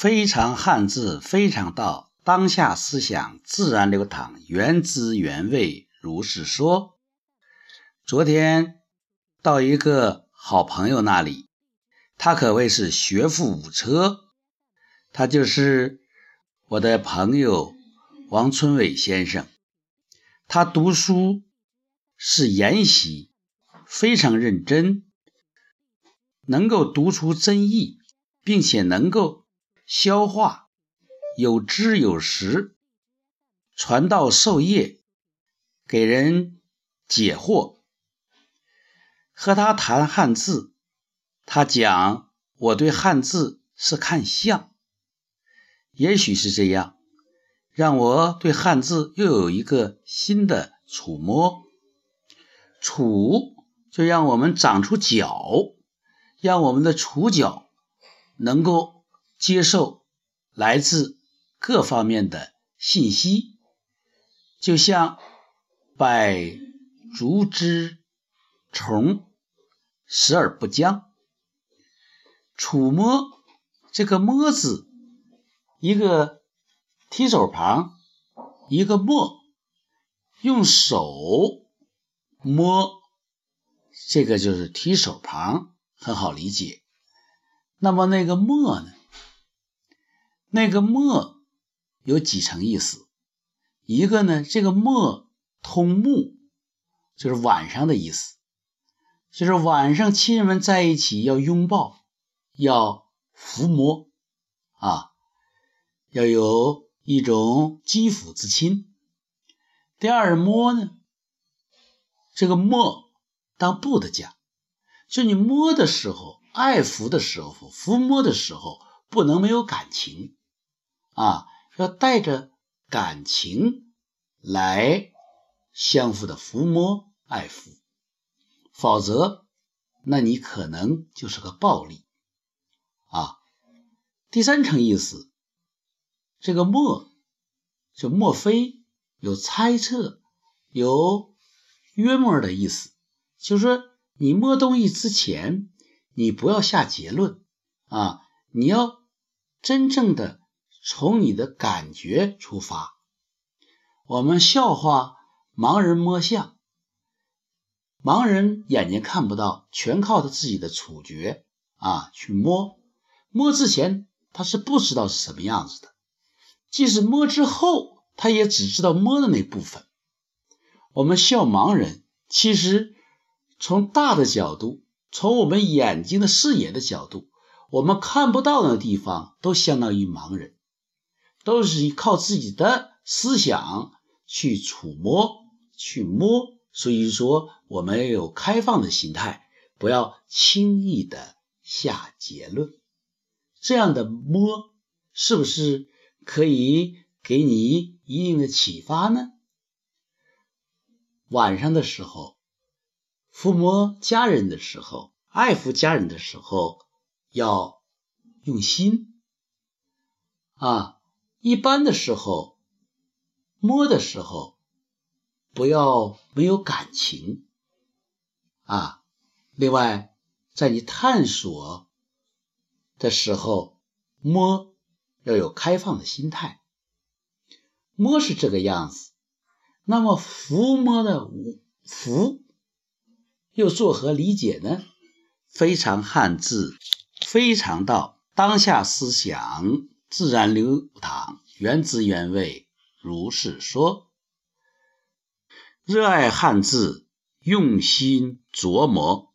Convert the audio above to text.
非常汉字，非常道，当下思想自然流淌，原汁原味，如是说。昨天到一个好朋友那里，他可谓是学富五车，他就是我的朋友王春伟先生。他读书是研习非常认真，能够读出真意，并且能够。消化有知有识，传道授业，给人解惑。和他谈汉字，他讲我对汉字是看相，也许是这样，让我对汉字又有一个新的触摸。触就让我们长出脚，让我们的触角能够。接受来自各方面的信息，就像百足之虫，食而不僵。触摸这个“摸”字，一个提手旁，一个“摸”，用手摸，这个就是提手旁，很好理解。那么那个“摸”呢？那个“墨”有几层意思？一个呢，这个“墨”通目，就是晚上的意思，就是晚上亲人们在一起要拥抱，要抚摸，啊，要有一种肌肤之亲。第二，“摸”呢，这个“摸”当不的讲，就你摸的时候，爱抚的时候，抚摸的时候，不能没有感情。啊，要带着感情来相互的抚摸爱抚，否则，那你可能就是个暴力啊。第三层意思，这个“莫”就莫非有猜测、有约摸的意思，就是说你摸东西之前，你不要下结论啊，你要真正的。从你的感觉出发，我们笑话盲人摸象。盲人眼睛看不到，全靠他自己的触觉啊去摸。摸之前他是不知道是什么样子的，即使摸之后，他也只知道摸的那部分。我们笑盲人，其实从大的角度，从我们眼睛的视野的角度，我们看不到的地方都相当于盲人。都是靠自己的思想去触摸、去摸，所以说我们要有开放的心态，不要轻易的下结论。这样的摸，是不是可以给你一定的启发呢？晚上的时候，抚摸家人的时候，爱抚家人的时候，要用心啊。一般的时候，摸的时候不要没有感情啊。另外，在你探索的时候，摸要有开放的心态。摸是这个样子，那么抚摸的抚又作何理解呢？非常汉字，非常道，当下思想。自然流淌，原汁原味，如是说。热爱汉字，用心琢磨。